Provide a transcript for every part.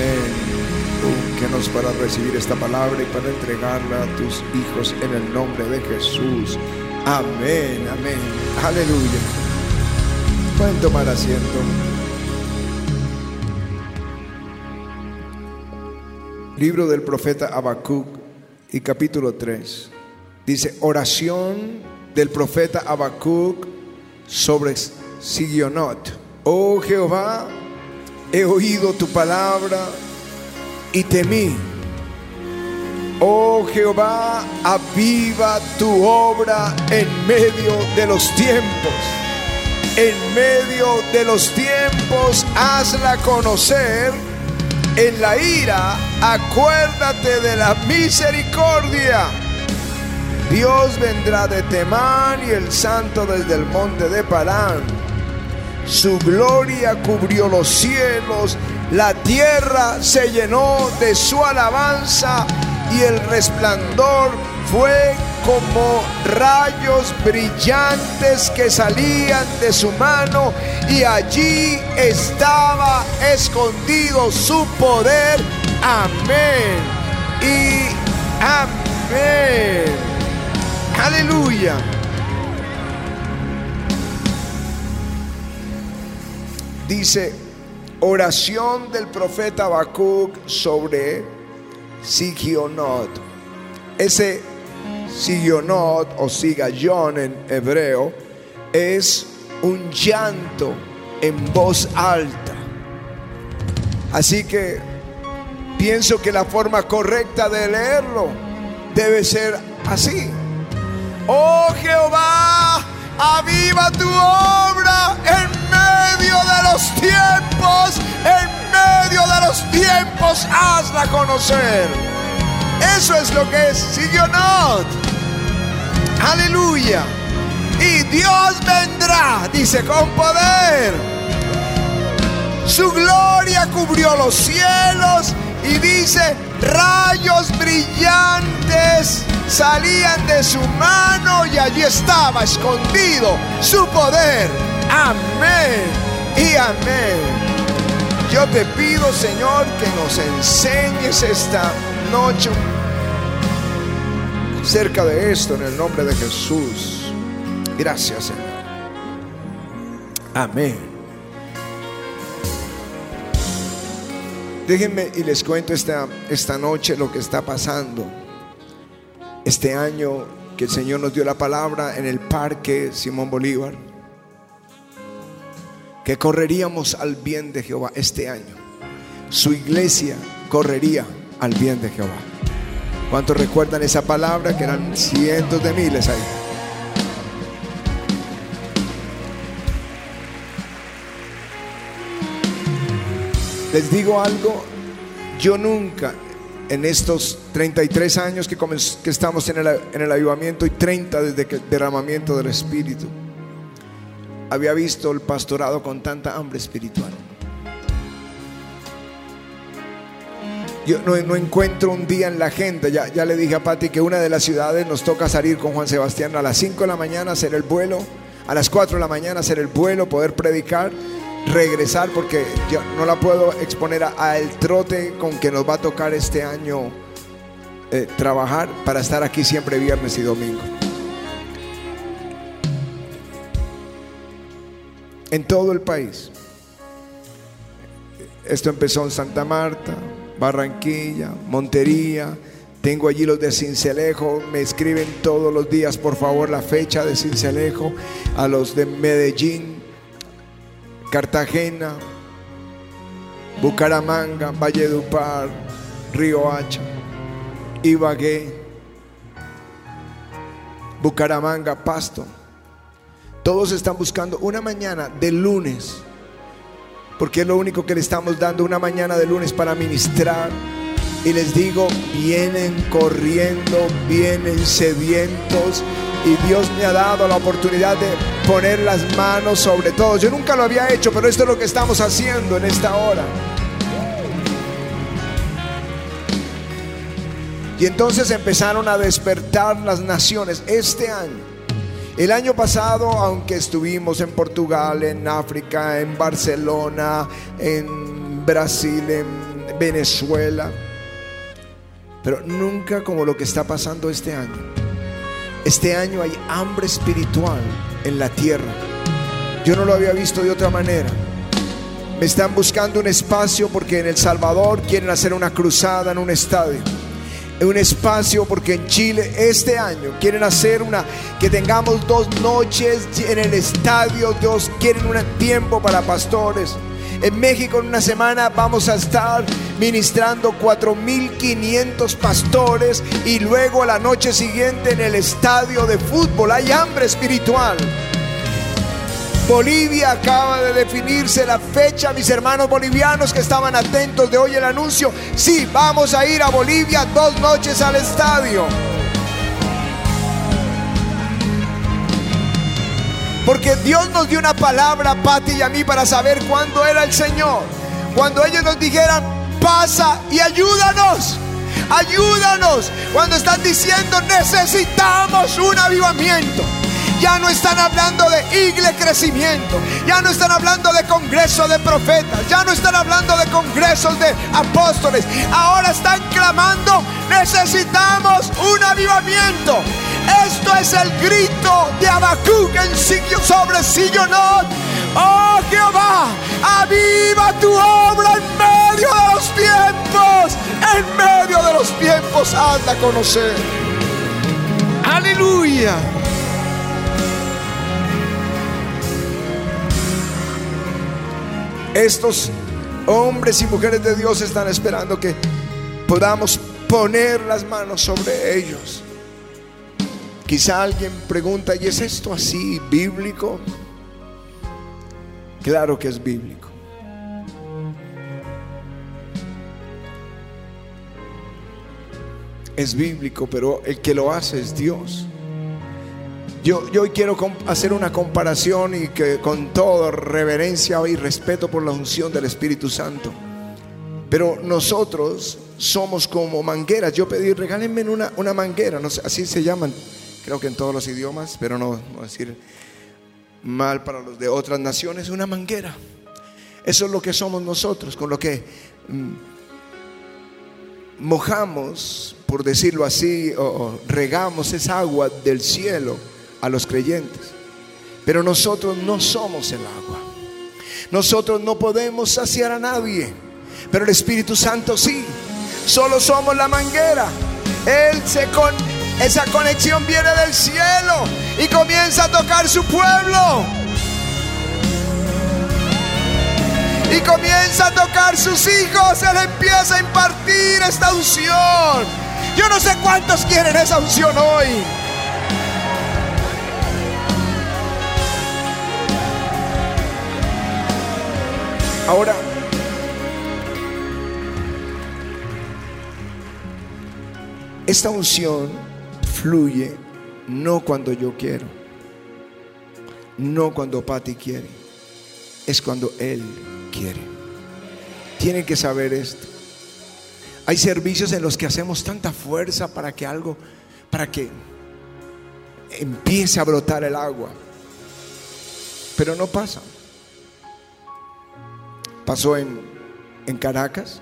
Amén. Únquenos para recibir esta palabra y para entregarla a tus hijos en el nombre de Jesús. Amén, amén. Aleluya. Pueden tomar asiento. Libro del profeta Habacuc y capítulo 3. Dice, oración del profeta Habacuc sobre Sigionot. Oh Jehová, he oído tu palabra y temí. Oh Jehová, aviva tu obra en medio de los tiempos. En medio de los tiempos, hazla conocer. En la ira, acuérdate de la misericordia. Dios vendrá de Temán y el santo desde el monte de Parán. Su gloria cubrió los cielos, la tierra se llenó de su alabanza y el resplandor fue como rayos brillantes que salían de su mano y allí estaba escondido su poder. Amén. Y amén. Aleluya. Dice oración del profeta Habacuc sobre Sigionot. Ese Sigionot o Sigayón en hebreo es un llanto en voz alta. Así que pienso que la forma correcta de leerlo debe ser así. Oh Jehová, aviva tu obra en medio de los tiempos, en medio de los tiempos, hazla conocer. Eso es lo que es Sigionot. Aleluya. Y Dios vendrá, dice, con poder. Su gloria cubrió los cielos y dice, rayos brillantes salían de su mano y allí estaba escondido su poder. Amén y amén. Yo te pido, Señor, que nos enseñes esta noche cerca de esto en el nombre de Jesús. Gracias, Señor. Amén. Déjenme y les cuento esta, esta noche lo que está pasando. Este año que el Señor nos dio la palabra en el parque Simón Bolívar, que correríamos al bien de Jehová este año. Su iglesia correría al bien de Jehová. ¿Cuántos recuerdan esa palabra? Que eran cientos de miles ahí. Les digo algo, yo nunca en estos 33 años que, estamos en el, en avivamiento y 30 desde que el derramamiento del Espíritu, había visto el pastorado con tanta hambre espiritual. Yo no, encuentro un día en la agenda. Ya, ya le dije a Pati que una de las ciudades nos toca salir con Juan Sebastián a las 5 de la mañana, hacer el vuelo, a las 4 de la mañana hacer el vuelo, poder predicar, regresar, porque yo no la puedo exponer al trote con que nos va a tocar este año eh, trabajar para estar aquí siempre viernes y domingo. En todo el país. Esto empezó en Santa Marta, Barranquilla, Montería. Tengo allí los de Cincelejo. Me escriben todos los días, por favor, la fecha de Cincelejo. A los de Medellín, Cartagena, Bucaramanga, Valledupar, Río Hacha, Ibagué, Bucaramanga, Pasto. Todos están buscando una mañana de lunes porque es lo único que le estamos dando una mañana de lunes para ministrar. Y les digo, vienen corriendo, vienen sedientos. Y Dios me ha dado la oportunidad de poner las manos sobre todos. Yo nunca lo había hecho, pero esto es lo que estamos haciendo en esta hora. Y entonces empezaron a despertar las naciones este año. El año pasado, aunque estuvimos en Portugal, en África, en Barcelona, en Brasil, en Venezuela, pero nunca como lo que está pasando este año. Este año hay hambre espiritual en la tierra. Yo no lo había visto de otra manera. Me están buscando un espacio porque en El Salvador quieren hacer una cruzada en un estadio. Un espacio porque en Chile este año quieren hacer una que tengamos dos noches en el estadio, Dios quieren un tiempo para pastores. En México en una semana vamos a estar ministrando 4.500 pastores y luego la noche siguiente en el estadio de fútbol. Hay hambre espiritual. Bolivia acaba de definirse la fecha, mis hermanos bolivianos que estaban atentos de hoy el anuncio. Sí, vamos a ir a Bolivia dos noches al estadio. Porque Dios nos dio una palabra a Pati y a mí para saber cuándo era el Señor. Cuando ellos nos dijeran, pasa y ayúdanos. Ayúdanos. Cuando están diciendo, necesitamos un avivamiento. Ya no están hablando de iglesia crecimiento. Ya no están hablando de congreso de profetas. Ya no están hablando de congresos de apóstoles. Ahora están clamando, necesitamos un avivamiento. Esto es el grito de Habacuc en sitio sobre Sillonot. Oh Jehová, aviva tu obra en medio de los tiempos. En medio de los tiempos, anda a conocer. Aleluya. Estos hombres y mujeres de Dios están esperando que podamos poner las manos sobre ellos. Quizá alguien pregunta, ¿y es esto así bíblico? Claro que es bíblico. Es bíblico, pero el que lo hace es Dios. Yo, hoy quiero hacer una comparación y que con toda reverencia y respeto por la unción del Espíritu Santo. Pero nosotros somos como mangueras. Yo pedí, regálenme una, una manguera, no sé, así se llaman, creo que en todos los idiomas, pero no, no decir mal para los de otras naciones, una manguera. Eso es lo que somos nosotros, con lo que mm, mojamos, por decirlo así, o regamos esa agua del cielo a los creyentes. Pero nosotros no somos el agua. Nosotros no podemos saciar a nadie. Pero el Espíritu Santo sí. Solo somos la manguera. Él se con esa conexión viene del cielo y comienza a tocar su pueblo. Y comienza a tocar sus hijos. Él empieza a impartir esta unción. Yo no sé cuántos quieren esa unción hoy. Ahora, esta unción fluye no cuando yo quiero, no cuando Patti quiere, es cuando Él quiere. Tienen que saber esto. Hay servicios en los que hacemos tanta fuerza para que algo, para que empiece a brotar el agua, pero no pasa. Pasó en, en Caracas,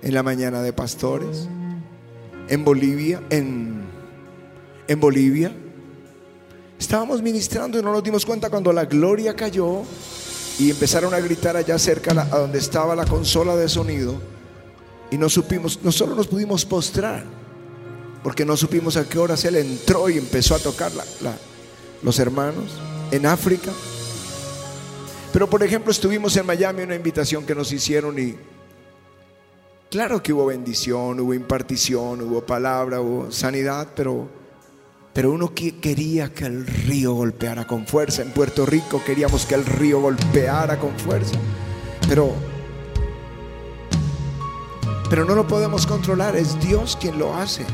en la mañana de pastores, en Bolivia, en, en Bolivia. Estábamos ministrando y no nos dimos cuenta cuando la gloria cayó y empezaron a gritar allá cerca a donde estaba la consola de sonido y no supimos, no solo nos pudimos postrar, porque no supimos a qué horas él entró y empezó a tocar los hermanos en África. Pero por ejemplo estuvimos en Miami, una invitación que nos hicieron y claro que hubo bendición, hubo impartición, hubo palabra, hubo sanidad, pero, pero uno quería que el río golpeara con fuerza. En Puerto Rico queríamos que el río golpeara con fuerza, pero, pero no lo podemos controlar, es Dios quien lo hace.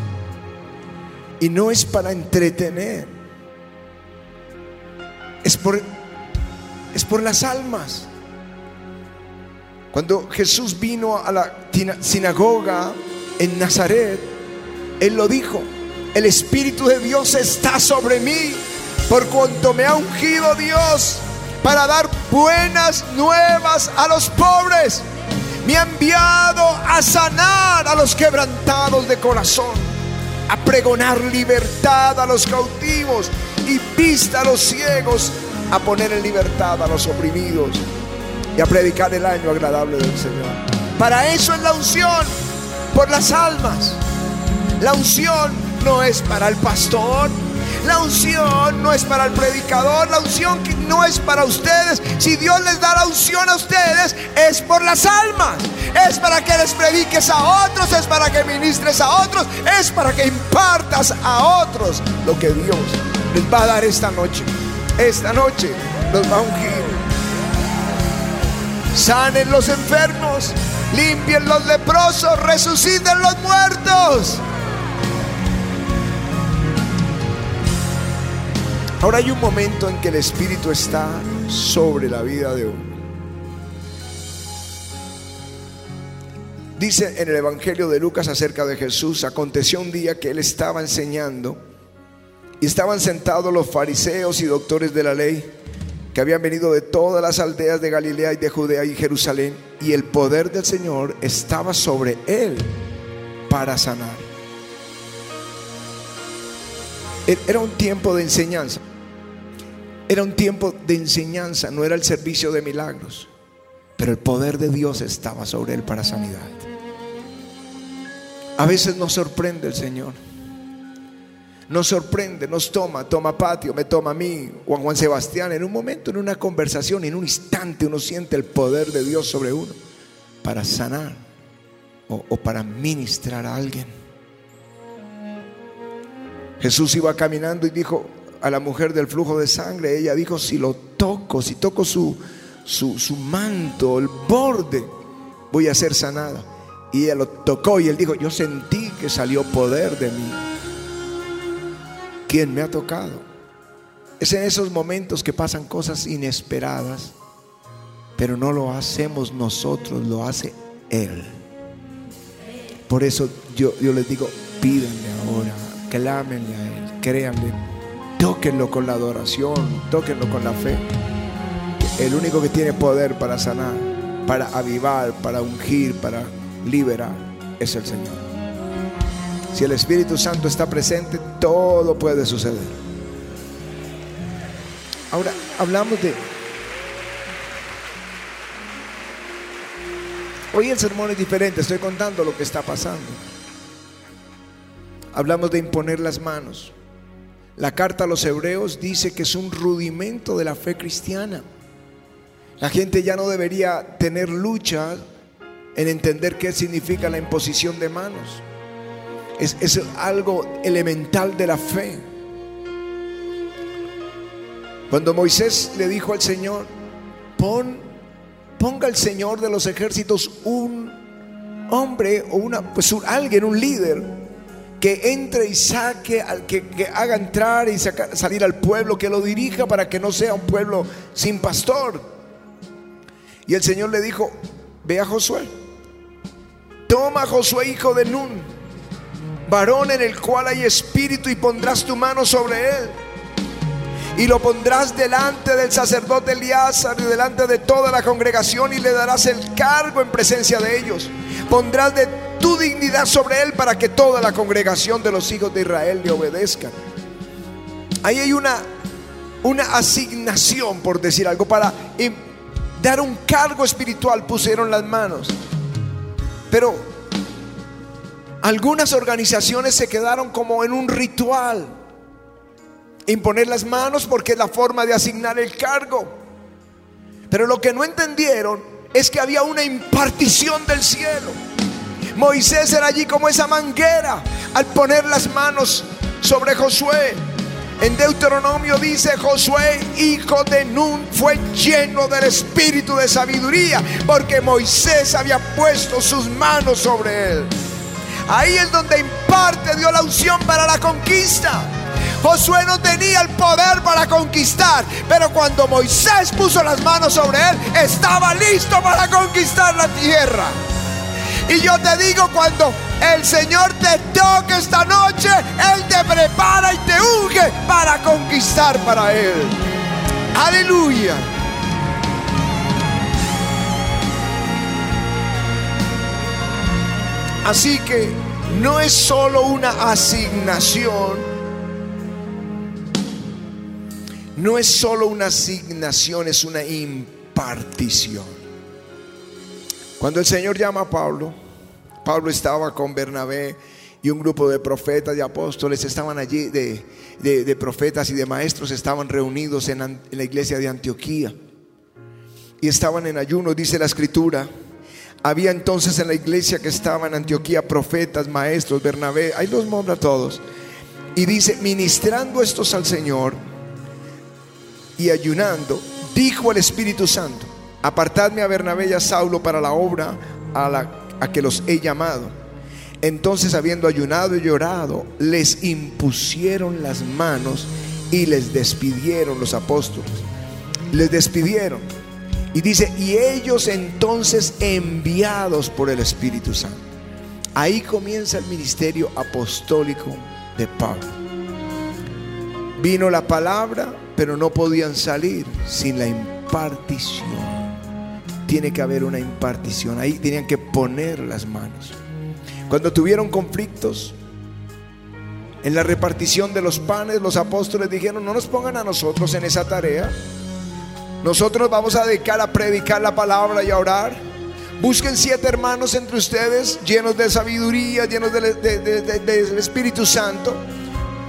Y no es para entretener, es por es por las almas. Cuando Jesús vino a la sinagoga en Nazaret, Él lo dijo, el Espíritu de Dios está sobre mí, por cuanto me ha ungido Dios para dar buenas nuevas a los pobres. Me ha enviado a sanar a los quebrantados de corazón, a pregonar libertad a los cautivos y vista a los ciegos, a poner en libertad a los oprimidos y a predicar el año agradable del Señor. Para eso es la unción, por las almas. La unción no es para el pastor, la unción no es para el predicador, la unción no es para ustedes. Si Dios les da la unción a ustedes, es por las almas. Es para que les prediques a otros, es para que ministres a otros, es para que impartas a otros lo que Dios les va a dar esta noche. Esta noche los va a. Sanen los enfermos, limpien los leprosos, resuciten los muertos. Ahora hay un momento en que el Espíritu está sobre la vida de uno. Dice en el Evangelio de Lucas acerca de Jesús, aconteció un día que él estaba enseñando y estaban sentados los fariseos y doctores de la ley que habían venido de todas las aldeas de Galilea y de Judea y Jerusalén y el poder del Señor estaba sobre él para sanar. E-, era un tiempo de enseñanza. Era un tiempo de enseñanza, no era el servicio de milagros. Pero el poder de Dios estaba sobre él para sanidad. A veces nos sorprende el Señor. Nos sorprende, nos toma, toma patio, me toma a mí, Juan Juan Sebastián. En un momento, en una conversación, en un instante, uno siente el poder de Dios sobre uno para sanar o, para ministrar a alguien. Jesús iba caminando y dijo, a la mujer del flujo de sangre, ella dijo, si lo toco, si toco su, su, manto, el borde, voy a ser sanada. Y ella lo tocó y él dijo, yo sentí que salió poder de mí. ¿Quién me ha tocado? Es en esos momentos que pasan cosas inesperadas, pero no lo hacemos nosotros, lo hace Él. Por eso yo, yo les digo, pídanle ahora, clámenle a Él, créanle Tóquenlo con la adoración, tóquenlo con la fe. El único que tiene poder para sanar, para avivar, para ungir, para liberar, es el Señor. Si el Espíritu Santo está presente, todo puede suceder. Ahora, hablamos de... Hoy el sermón es diferente, estoy contando lo que está pasando. Hablamos de imponer las manos. La carta a los hebreos dice que es un rudimento de la fe cristiana. La gente ya no debería tener lucha en entender qué significa la imposición de manos. Es, algo elemental de la fe. Cuando Moisés le dijo al Señor, pon, ponga el Señor de los ejércitos un hombre o una, pues alguien, un líder que entre y saque, al que, haga entrar y salir al pueblo, que lo dirija para que no sea un pueblo sin pastor. Y el Señor le dijo, ve a Josué, toma a Josué hijo de Nun, varón en el cual hay espíritu y pondrás tu mano sobre él. Y lo pondrás delante del sacerdote Elíasar y delante de toda la congregación y le darás el cargo en presencia de ellos. Pondrás de tu dignidad sobre él para que toda la congregación de los hijos de Israel le obedezcan. Ahí hay una, una asignación, por decir algo, para dar un cargo espiritual, pusieron las manos. Pero algunas organizaciones se quedaron como en un ritual. Imponer las manos porque es la forma de asignar el cargo. Pero lo que no entendieron es que había una impartición del cielo. Moisés era allí como esa manguera al poner las manos sobre Josué. En Deuteronomio dice, Josué, hijo de Nun, fue lleno del espíritu de sabiduría, porque Moisés había puesto sus manos sobre él. Ahí es donde imparte dio la unción para la conquista. Josué no tenía el poder para conquistar, pero cuando Moisés puso las manos sobre él, estaba listo para conquistar la tierra. Y yo te digo, cuando el Señor te toque esta noche, Él te prepara y te unge para conquistar para Él. Aleluya. Así que no es solo una asignación, no es solo una asignación, es una impartición. Cuando el Señor llama a Pablo, Pablo estaba con Bernabé y un grupo de profetas y apóstoles estaban allí, de, profetas y de maestros estaban reunidos en, la iglesia de Antioquía y estaban en ayuno, dice la escritura había entonces en la iglesia que estaba en Antioquía profetas, maestros, Bernabé, ahí los nombra todos. Y dice, ministrando estos al Señor y ayunando, dijo el Espíritu Santo, apartadme a Bernabé y a Saulo para la obra a, la, a que los he llamado. Entonces, habiendo ayunado y llorado, les impusieron las manos y les despidieron los apóstoles. Les despidieron. Y dice, y ellos entonces enviados por el Espíritu Santo. Ahí comienza el ministerio apostólico de Pablo. Vino la palabra, pero no podían salir sin la impartición. Tiene que haber una impartición. Ahí tenían que poner las manos. Cuando tuvieron conflictos en la repartición de los panes, los apóstoles dijeron, no nos pongan a nosotros en esa tarea. Nosotros vamos a dedicar a predicar la palabra y a orar. Busquen siete hermanos entre ustedes, llenos de sabiduría, llenos del Espíritu Santo,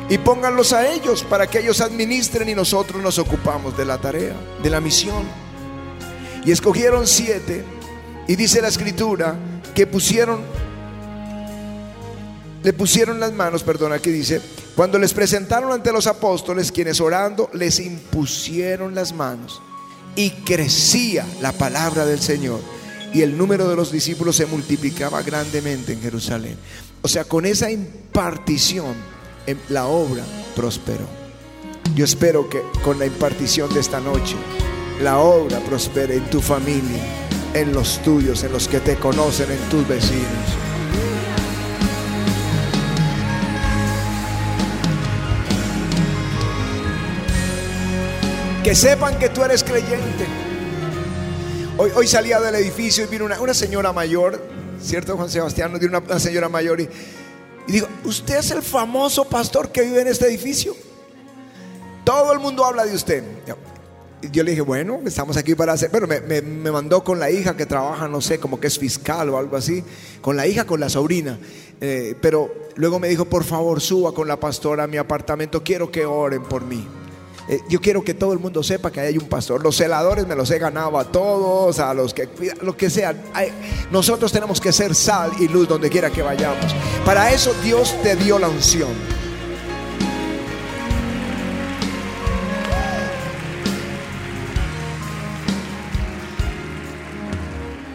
y pónganlos a ellos para que ellos administren y nosotros nos ocupamos de la tarea, de la misión. Y escogieron siete, y dice la escritura que pusieron, le pusieron las manos, perdón, aquí dice, cuando les presentaron ante los apóstoles, quienes orando les impusieron las manos y crecía la palabra del Señor y el número de los discípulos se multiplicaba grandemente en Jerusalén. O sea, con esa impartición la obra prosperó. Yo espero que con la impartición de esta noche la obra prospere en tu familia, en los tuyos, en los que te conocen, en tus vecinos. Que sepan que tú eres creyente. Hoy, salía del edificio y vino una, señora mayor, ¿cierto Juan Sebastián? Nos una, una señora mayor y, y ¿usted es el famoso pastor que vive en este edificio? Todo el mundo habla de usted. Yo le dije, bueno, estamos aquí para hacer. Bueno, me, mandó con la hija que trabaja, no sé, como que es fiscal o algo así. Con la hija, con la sobrina. Eh, pero luego me dijo, por favor, suba con la pastora a mi apartamento. Quiero que oren por mí. Eh, yo quiero que todo el mundo sepa que hay un pastor. Los celadores me los he ganado a todos, a los que cuidan, lo que sea. nosotros tenemos que ser sal y luz donde quiera que vayamos. Para eso Dios te dio la unción.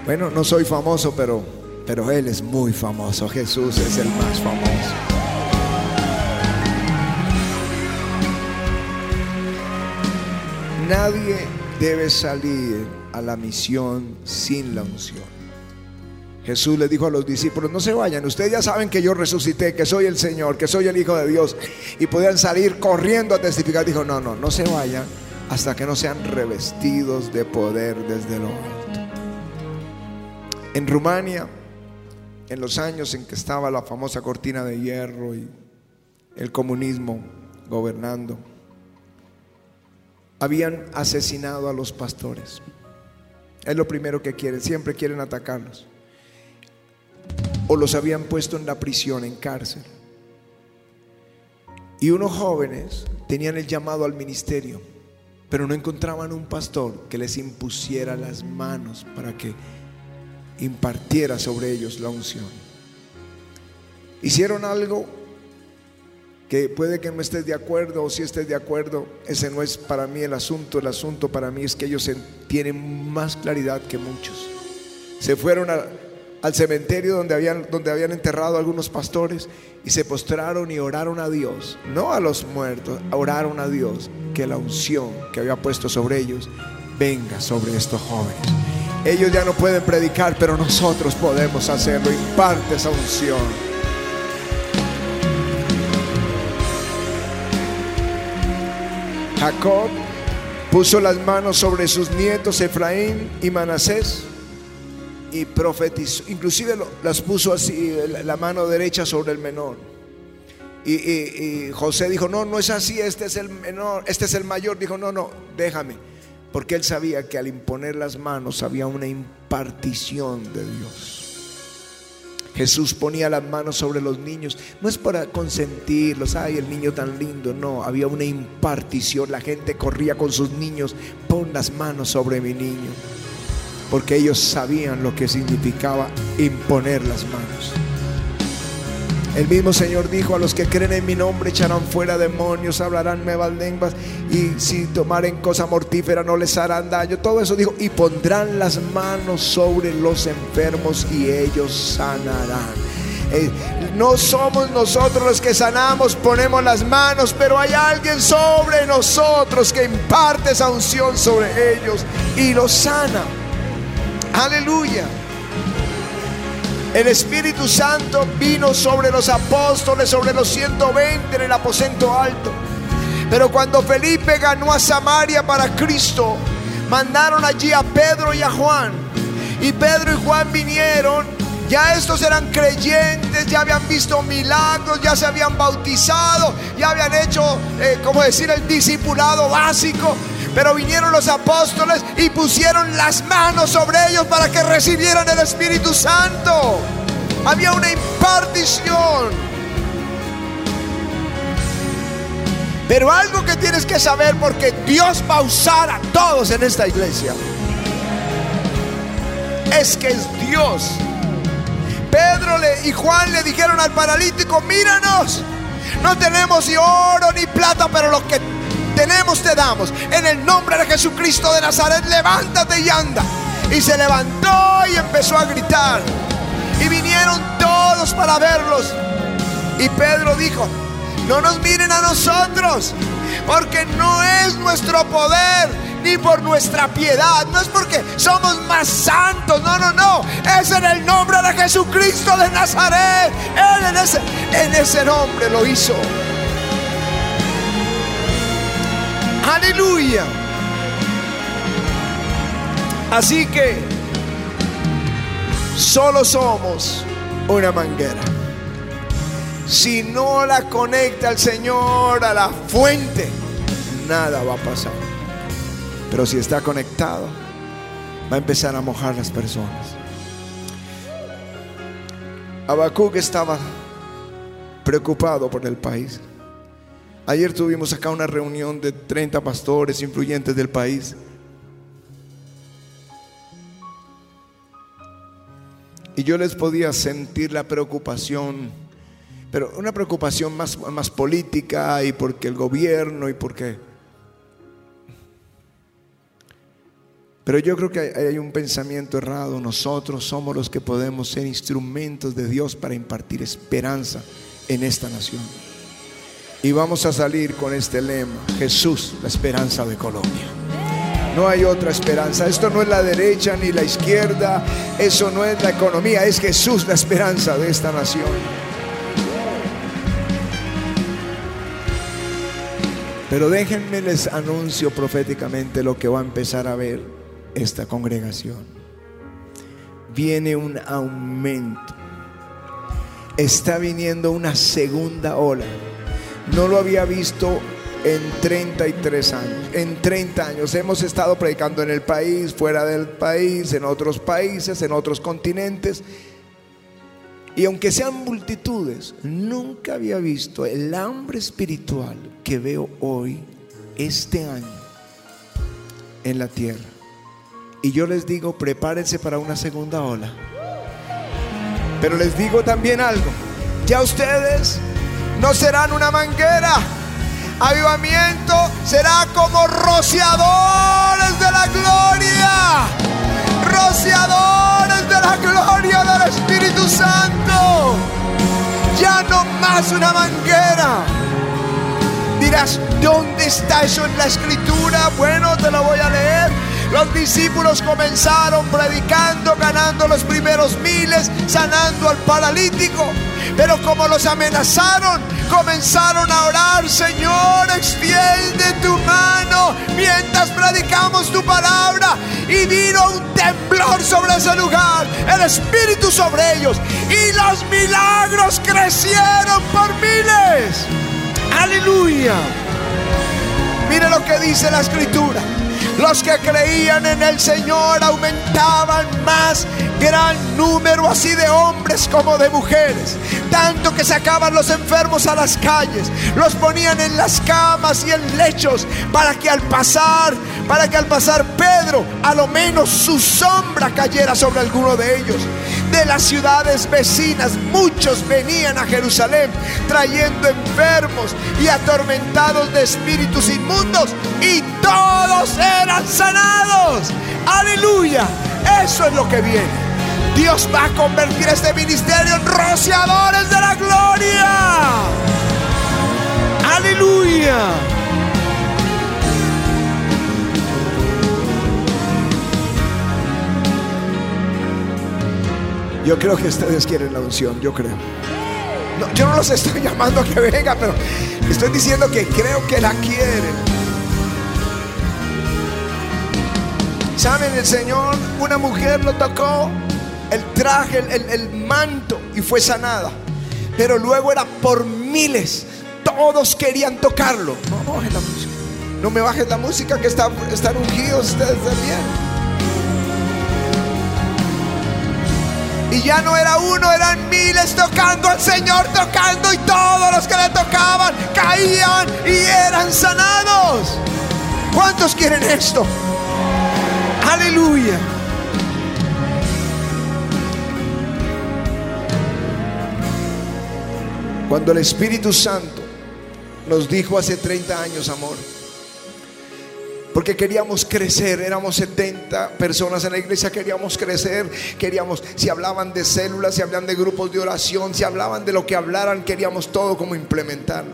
Bueno, no soy famoso, pero, pero Él es muy famoso. Jesús es el más famoso. Nadie debe salir a la misión sin la unción. Jesús le dijo a los discípulos, no se vayan, ustedes ya saben que yo resucité, que soy el Señor, que soy el Hijo de Dios, y podían salir corriendo a testificar. Dijo, no, no, no se vayan hasta que no sean revestidos de poder desde lo alto. En Rumania, en los años en que estaba la famosa cortina de hierro y el comunismo gobernando, habían asesinado a los pastores. Es lo primero que quieren, siempre quieren atacarlos. O los habían puesto en la prisión, en cárcel. Y unos jóvenes tenían el llamado al ministerio, pero no encontraban un pastor que les impusiera las manos para que impartiera sobre ellos la unción. Hicieron algo que puede que no estés de acuerdo o si estés de acuerdo, ese no es para mí el asunto, el asunto para mí es que ellos tienen más claridad que muchos. Se fueron al cementerio donde habían, donde habían enterrado algunos pastores y se postraron y oraron a Dios, no a los muertos, oraron a Dios que la unción que había puesto sobre ellos venga sobre estos jóvenes. Ellos ya no pueden predicar, pero nosotros podemos hacerlo. Imparte esa unción. Jacob puso las manos sobre sus nietos Efraín y Manasés y profetizó, inclusive las puso así, la mano derecha sobre el menor. Y, y, José dijo, no, no es así, este es el menor, este es el mayor. Dijo, no, no, déjame. Porque él sabía que al imponer las manos había una impartición de Dios. Jesús ponía las manos sobre los niños, no es para consentirlos, ay, el niño tan lindo, no, había una impartición, la gente corría con sus niños, pon las manos sobre mi niño, porque ellos sabían lo que significaba imponer las manos. El mismo Señor dijo, a los que creen en mi nombre echarán fuera demonios, hablarán nuevas lenguas y si tomaren cosa mortífera no les harán daño. Todo eso dijo, y pondrán las manos sobre los enfermos y ellos sanarán. Eh, no somos nosotros los que sanamos, ponemos las manos, pero hay alguien sobre nosotros que imparte esa unción sobre ellos y los sana. Aleluya. El Espíritu Santo vino sobre los apóstoles, sobre los 120 en el aposento alto. Pero cuando Felipe ganó a Samaria para Cristo, mandaron allí a Pedro y a Juan. Y Pedro y Juan vinieron. Ya estos eran creyentes, ya habían visto milagros, ya se habían bautizado, ya habían hecho, eh, como decir, el discipulado básico. Pero vinieron los apóstoles y pusieron las manos sobre ellos para que recibieran el Espíritu Santo. Había una impartición. Pero algo que tienes que saber porque Dios va a usar a todos en esta iglesia. Es que es Dios. Pedro y Juan le dijeron al paralítico, míranos, no tenemos ni oro ni plata, pero lo que tenemos te damos. En el nombre de Jesucristo de Nazaret, levántate y anda. Y se levantó y empezó a gritar. Y vinieron todos para verlos. Y Pedro dijo, no nos miren a nosotros, porque no es nuestro poder ni por nuestra piedad, no es porque somos más santos, no, no, no, es en el nombre de Jesucristo de Nazaret. Él en ese, en ese nombre lo hizo. Aleluya. Así que solo somos una manguera. Si no la conecta el Señor a la fuente, nada va a pasar. Pero si está conectado, va a empezar a mojar las personas. Habacuc estaba preocupado por el país. Ayer tuvimos acá una reunión de 30 pastores influyentes del país. Y yo les podía sentir la preocupación, pero una preocupación más, más política y porque el gobierno y porque... Pero yo creo que hay un pensamiento errado. Nosotros somos los que podemos ser instrumentos de Dios para impartir esperanza en esta nación. Y vamos a salir con este lema, Jesús, la esperanza de Colombia. No hay otra esperanza. Esto no es la derecha ni la izquierda. Eso no es la economía. Es Jesús la esperanza de esta nación. Pero déjenme les anuncio proféticamente lo que va a empezar a ver esta congregación. Viene un aumento. Está viniendo una segunda ola no lo había visto en 33 años. En 30 años hemos estado predicando en el país, fuera del país, en otros países, en otros continentes. Y aunque sean multitudes, nunca había visto el hambre espiritual que veo hoy, este año, en la tierra. Y yo les digo, prepárense para una segunda ola. Pero les digo también algo, ya ustedes no serán una manguera. Avivamiento será como rociadores de la gloria. Rociadores de la gloria del Espíritu Santo. Ya no más una manguera. Dirás, ¿dónde está eso en la escritura? Bueno, te lo voy a leer. Los discípulos comenzaron predicando, ganando los primeros miles, sanando al paralítico. Pero como los amenazaron, comenzaron a orar, Señor, extiende tu mano mientras predicamos tu palabra. Y vino un temblor sobre ese lugar, el Espíritu sobre ellos. Y los milagros crecieron por miles. Aleluya. Mire lo que dice la escritura. Los que creían en el Señor aumentaban más gran número así de hombres como de mujeres. Tanto que sacaban los enfermos a las calles, los ponían en las camas y en lechos para que al pasar, para que al pasar Pedro, a lo menos su sombra cayera sobre alguno de ellos. De las ciudades vecinas, muchos venían a Jerusalén trayendo enfermos y atormentados de espíritus inmundos y todos eran sanados. Aleluya. Eso es lo que viene. Dios va a convertir este ministerio en rociadores de la gloria. Aleluya. Yo creo que ustedes quieren la unción, yo creo. yo no los estoy llamando a que venga, pero estoy diciendo que creo que la quieren. ¿Saben? El Señor, una mujer lo tocó el traje, el, manto y fue sanada. Pero luego era por miles. Todos querían tocarlo. No, música. No me bajes la música que están, están ungidos ustedes también. Y ya no era uno, eran miles tocando al Señor, tocando y todos los que le tocaban caían y eran sanados. ¿Cuántos quieren esto? Aleluya. Cuando el Espíritu Santo nos dijo hace 30 años, amor, porque queríamos crecer, éramos 70 personas en la iglesia, queríamos crecer, queríamos, si hablaban de células, si hablaban de grupos de oración, si hablaban de lo que hablaran, queríamos todo como implementarlo.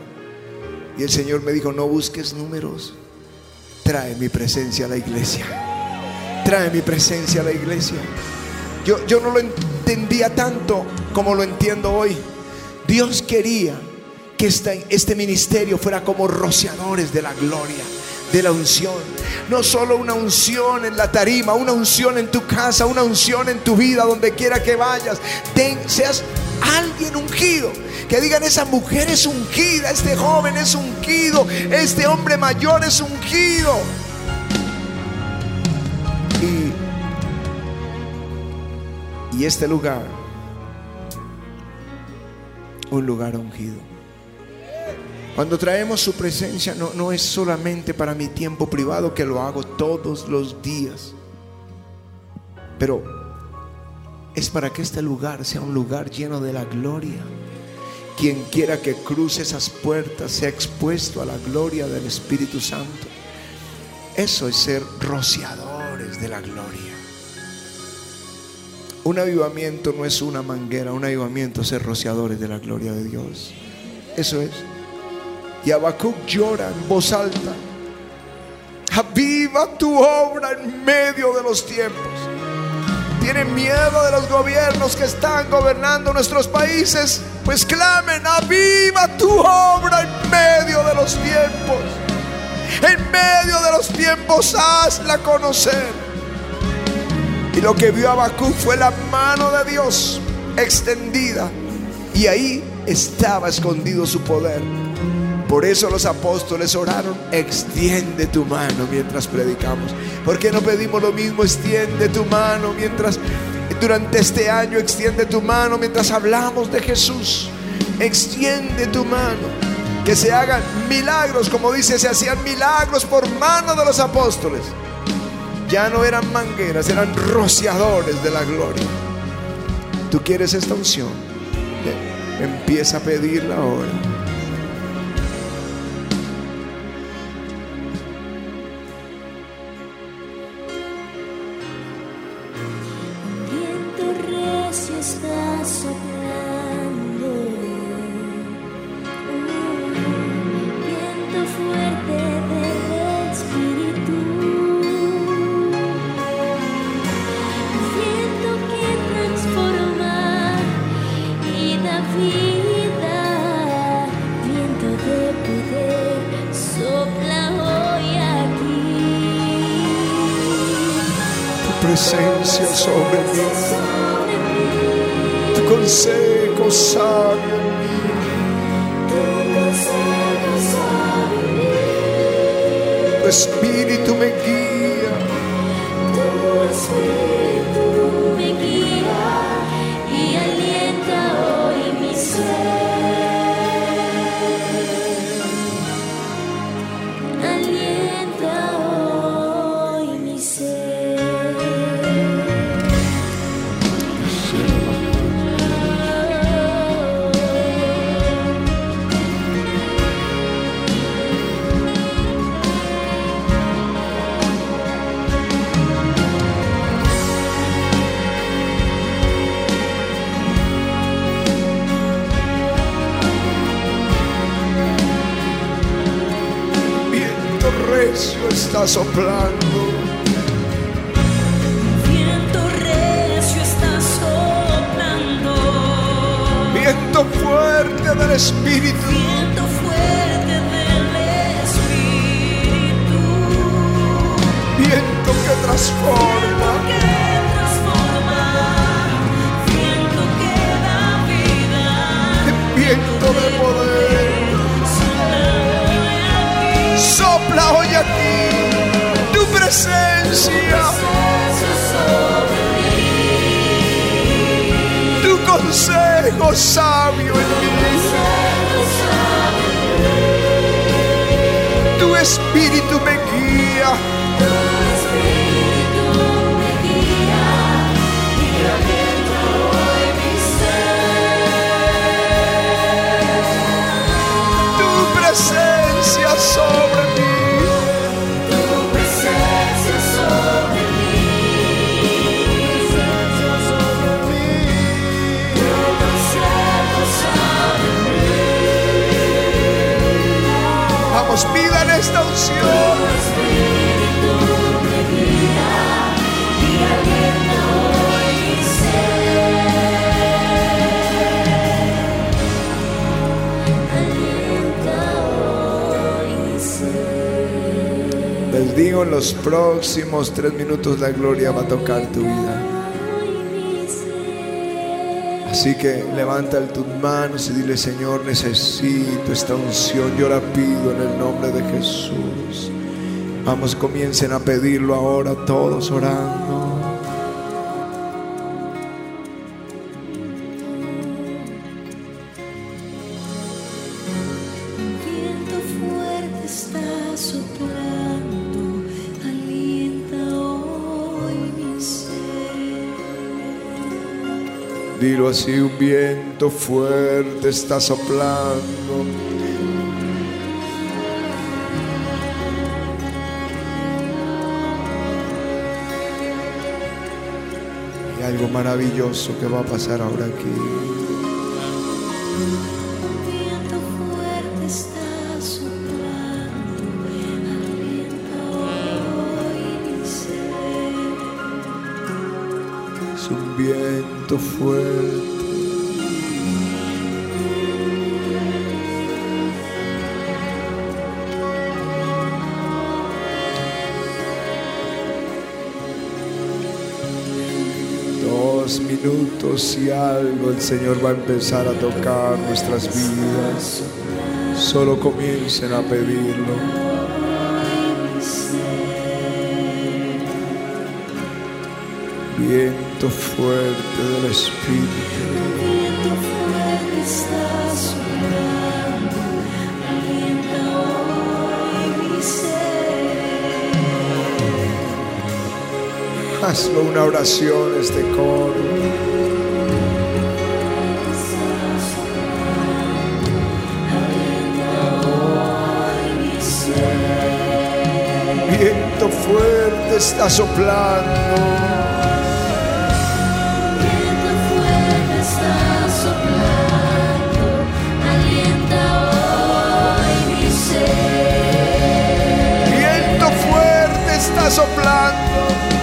Y el Señor me dijo, no busques números, trae mi presencia a la iglesia, trae mi presencia a la iglesia. Yo, yo no lo entendía tanto como lo entiendo hoy. Dios quería que este, este ministerio fuera como rociadores de la gloria de la unción. No solo una unción en la tarima, una unción en tu casa, una unción en tu vida, donde quiera que vayas. Ten, seas alguien ungido. Que digan, esa mujer es ungida, este joven es ungido, este hombre mayor es ungido. Y, y este lugar un lugar ungido. Cuando traemos su presencia no, no es solamente para mi tiempo privado que lo hago todos los días, pero es para que este lugar sea un lugar lleno de la gloria. Quien quiera que cruce esas puertas sea expuesto a la gloria del Espíritu Santo. Eso es ser rociadores de la gloria. Un avivamiento no es una manguera, un avivamiento es ser rociadores de la gloria de Dios. Eso es. Y Habacuc llora en voz alta. Aviva tu obra en medio de los tiempos. Tienen miedo de los gobiernos que están gobernando nuestros países. Pues clamen, aviva tu obra en medio de los tiempos. En medio de los tiempos hazla conocer. Y lo que vio Habacuc fue la mano de Dios extendida. Y ahí estaba escondido su poder. Por eso los apóstoles oraron, extiende tu mano mientras predicamos. ¿Por qué no pedimos lo mismo? Extiende tu mano mientras, durante este año, extiende tu mano mientras hablamos de Jesús. Extiende tu mano. Que se hagan milagros, como dice, se hacían milagros por mano de los apóstoles ya no eran mangueras, eran rociadores de la gloria. ¿Tú quieres esta unción? Empieza a pedirla ahora. Recio está soplando. Los próximos tres minutos la gloria va a tocar tu vida. Así que levanta tus manos y dile, Señor, necesito esta unción. Yo la pido en el nombre de Jesús. Vamos, comiencen a pedirlo ahora, todos orando. Dilo así, un viento fuerte está soplando. Hay algo maravilloso que va a pasar ahora aquí. Viento fuerte. Dos minutos y algo el Señor va a empezar a tocar nuestras vidas. Solo comiencen a pedirlo. Viento fuerte del Espíritu. Fuerte soplando, alienta hoy mi ser. Hazlo una oración este coro. Viento fuerte está soplando. Soplando.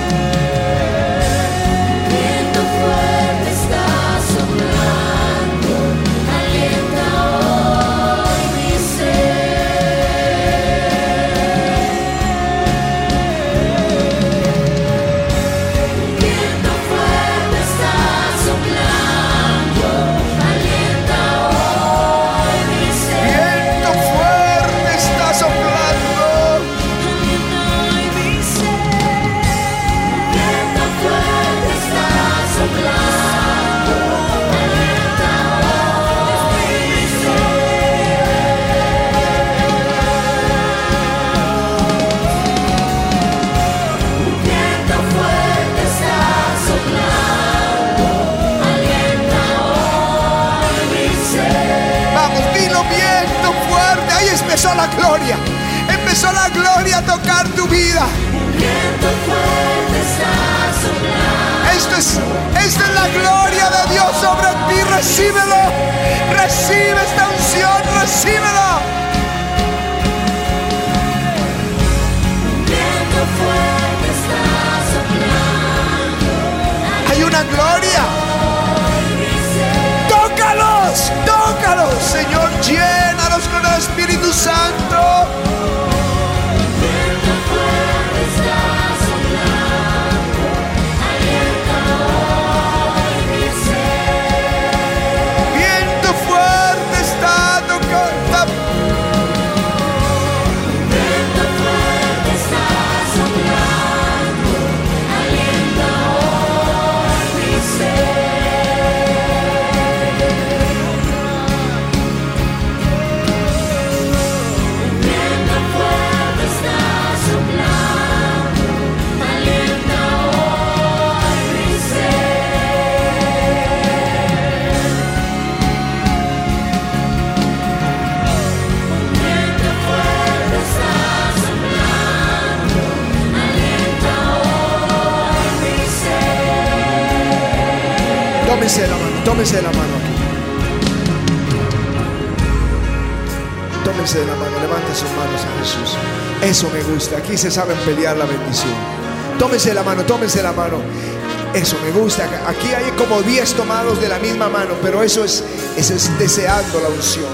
Se saben pelear la bendición. Tómese la mano, tómese la mano. Eso me gusta. Aquí hay como 10 tomados de la misma mano, pero eso es, eso es deseando la unción.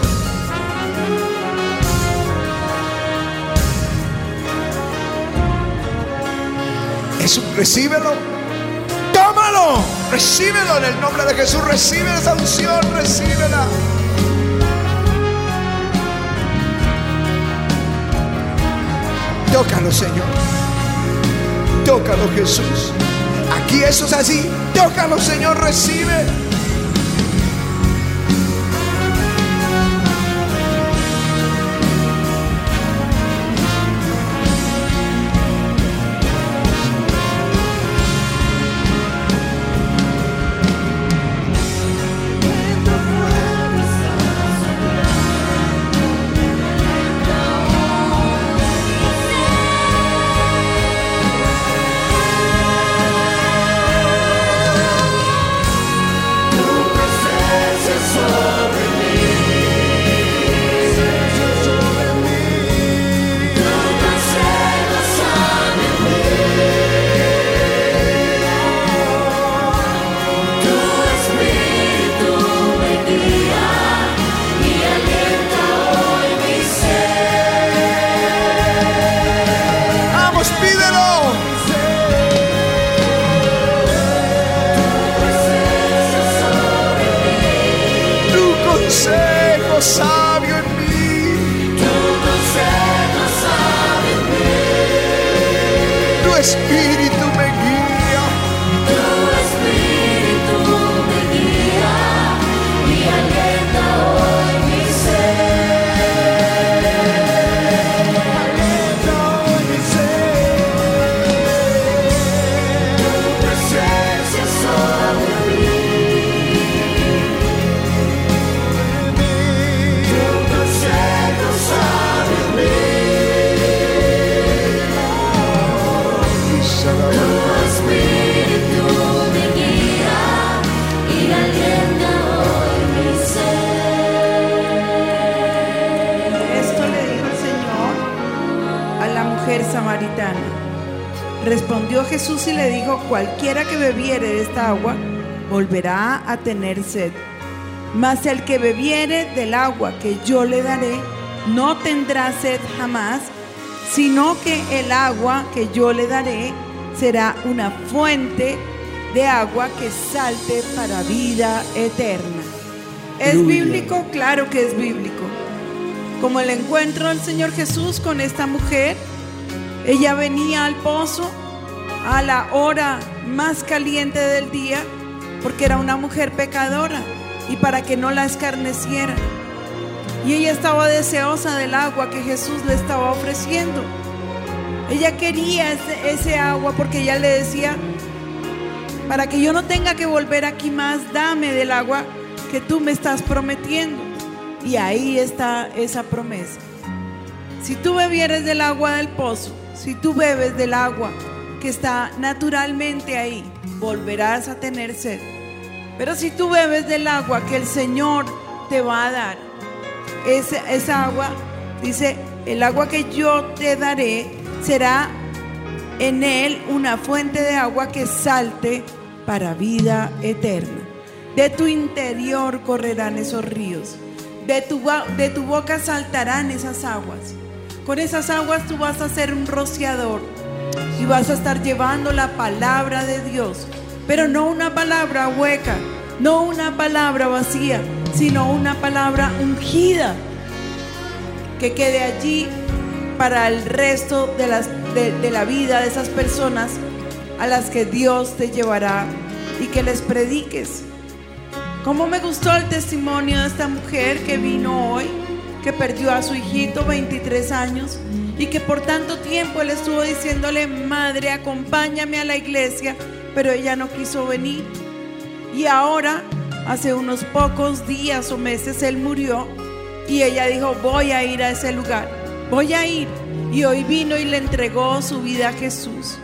Eso, recíbelo. Tómalo, recíbelo en el nombre de Jesús. Recibe esa unción, recíbela. Tócalo, Señor. Tócalo, Jesús. Aquí eso es así. Tócalo, Señor, recibe. Samaritana. Respondió Jesús y le dijo, cualquiera que bebiere de esta agua volverá a tener sed. Mas el que bebiere del agua que yo le daré no tendrá sed jamás, sino que el agua que yo le daré será una fuente de agua que salte para vida eterna. ¿Es bíblico? Claro que es bíblico. Como el encuentro del Señor Jesús con esta mujer, ella venía al pozo a la hora más caliente del día porque era una mujer pecadora y para que no la escarneciera. Y ella estaba deseosa del agua que Jesús le estaba ofreciendo. Ella quería ese, agua porque ella le decía, para que yo no tenga que volver aquí más, dame del agua que tú me estás prometiendo. Y ahí está esa promesa. Si tú bebieres del agua del pozo, si tú bebes del agua que está naturalmente ahí, volverás a tener sed. Pero si tú bebes del agua que el Señor te va a dar, esa, esa agua, dice, el agua que yo te daré será en él una fuente de agua que salte para vida eterna. De tu interior correrán esos ríos. De tu, de tu boca saltarán esas aguas. Con esas aguas tú vas a ser un rociador y vas a estar llevando la palabra de Dios. Pero no una palabra hueca, no una palabra vacía, sino una palabra ungida que quede allí para el resto de, las, de, la vida de esas personas a las que Dios te llevará y que les prediques. Como me gustó el testimonio de esta mujer que vino hoy, que perdió a su hijito 23 años y que por tanto tiempo él estuvo diciéndole, madre, acompáñame a la iglesia, pero ella no quiso venir. Y ahora, hace unos pocos días o meses, él murió y ella dijo, voy a ir a ese lugar, voy a ir. Y hoy vino y le entregó su vida a Jesús.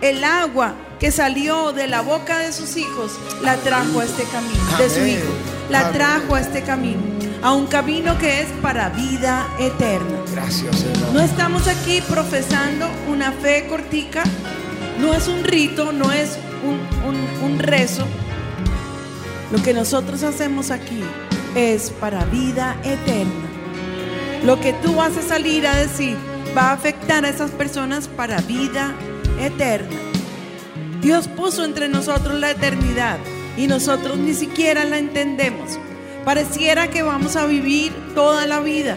El agua que salió de la boca de sus hijos la trajo a este camino, de su hijo, la trajo a este camino, a un camino que es para vida eterna. Gracias, Señor. No estamos aquí profesando una fe cortica, no es un rito, no es un, un- un rezo. Lo que nosotros hacemos aquí es para vida eterna. Lo que tú vas a salir a decir va a afectar a esas personas para vida eterna. Dios puso entre nosotros la eternidad y nosotros ni siquiera la entendemos. Pareciera que vamos a vivir toda la vida.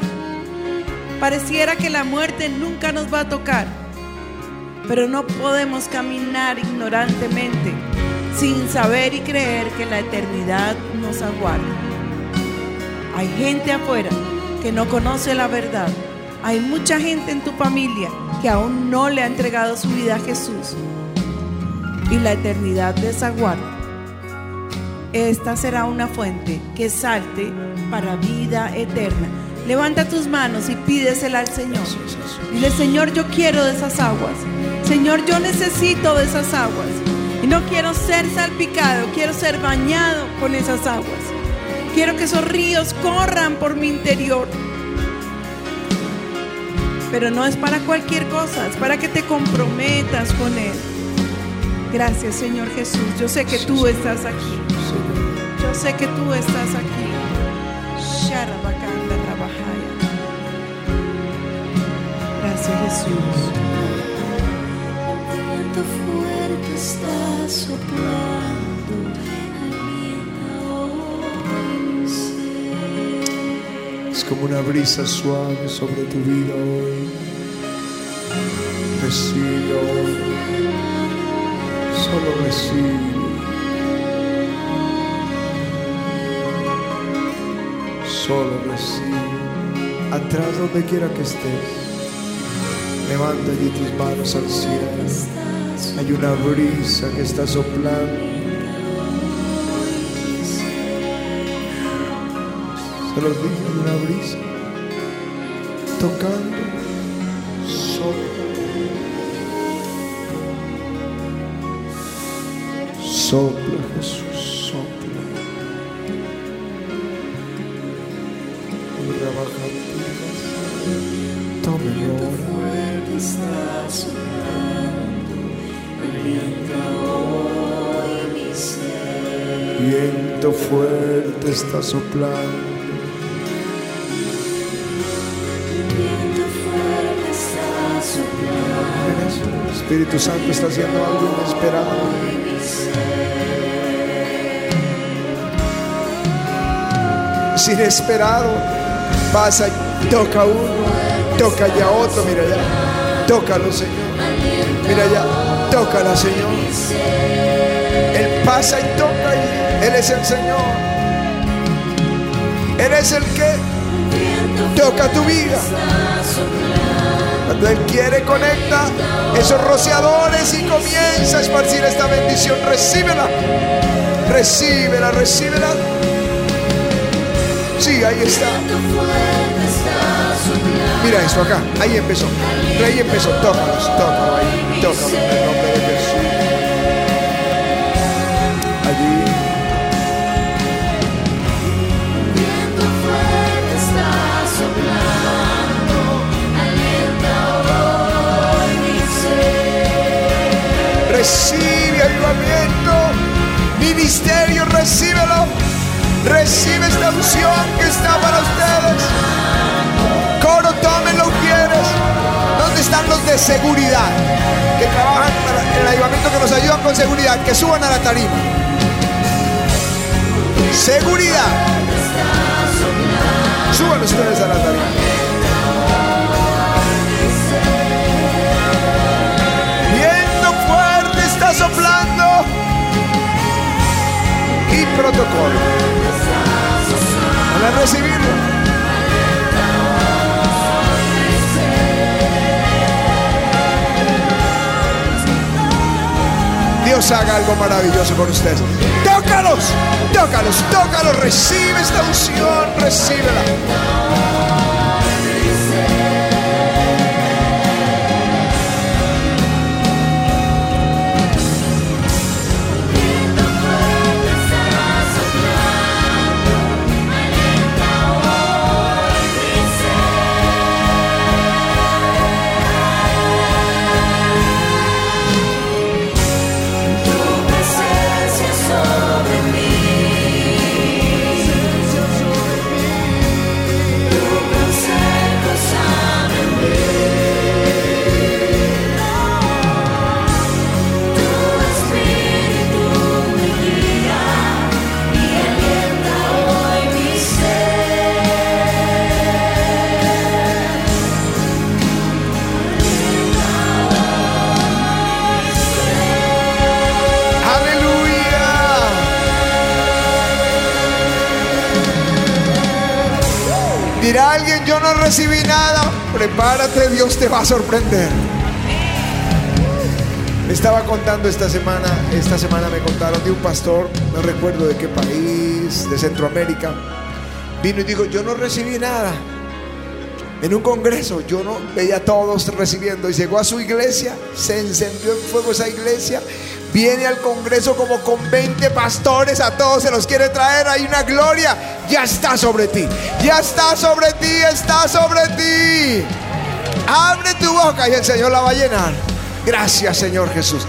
Pareciera que la muerte nunca nos va a tocar. Pero no podemos caminar ignorantemente sin saber y creer que la eternidad nos aguarda. Hay gente afuera que no conoce la verdad. Hay mucha gente en tu familia que aún no le ha entregado su vida a Jesús. Y la eternidad les aguarda. Esta será una fuente que salte para vida eterna. Levanta tus manos y pídesela al Señor. Dile, Señor, yo quiero de esas aguas. Señor, yo necesito de esas aguas. Y no quiero ser salpicado, quiero ser bañado con esas aguas. Quiero que esos ríos corran por mi interior. Pero no es para cualquier cosa, es para que te comprometas con Él. Gracias, Señor Jesús. Yo sé que tú estás aquí. Yo sé que tú estás aquí. Gracias, Jesús. fuerte está como una brisa suave sobre tu vida hoy. Recibe hoy. Solo recibe. Solo recibe. Atrás donde quiera que estés. Levanta allí tus manos al cielo. Hay una brisa que está soplando. Los dije, hay una brisa tocando, sopla, sopla Jesús, sopla. Tome ahora, viento fuerte está soplando. Espíritu Santo está haciendo algo inesperado. Es inesperado. Pasa toca uno, toca ya otro, mira ya. Tócalo, Señor. Mira ya, tócala, Señor. Él pasa y toca y Él es el Señor. Él es el que toca tu vida. Cuando Él quiere, conecta esos rociadores y comienza a esparcir esta bendición. Recíbela, recíbela, recíbela. Sí, ahí está. Mira esto acá, ahí empezó. Ahí empezó, tócalos, tócalo ahí, tócalo recibe avivamiento, ministerio, recíbelo. Recibe esta unción que está para ustedes. Coro, tómenlo, quieres. ¿Dónde están los de seguridad? Que trabajan para el avivamiento, que nos ayudan con seguridad, que suban a la tarima. Seguridad. Suban ustedes a la tarima. Está soplando. Y protocolo. Van a recibirlo. Dios haga algo maravilloso con ustedes. Tócalos, tócalos, tócalos. Recibe esta unción, recíbela. No recibí nada. Prepárate, Dios te va a sorprender. Estaba contando esta semana, esta semana me contaron de un pastor, no recuerdo de qué país, de Centroamérica. Vino y dijo, yo no recibí nada. En un congreso, yo no veía a todos recibiendo y llegó a su iglesia, se encendió en fuego esa iglesia, viene al congreso como con 20 pastores, a todos se los quiere traer, hay una gloria, ya está sobre ti, ya está sobre ti, está sobre ti. Abre tu boca y el Señor la va a llenar. Gracias Señor Jesús.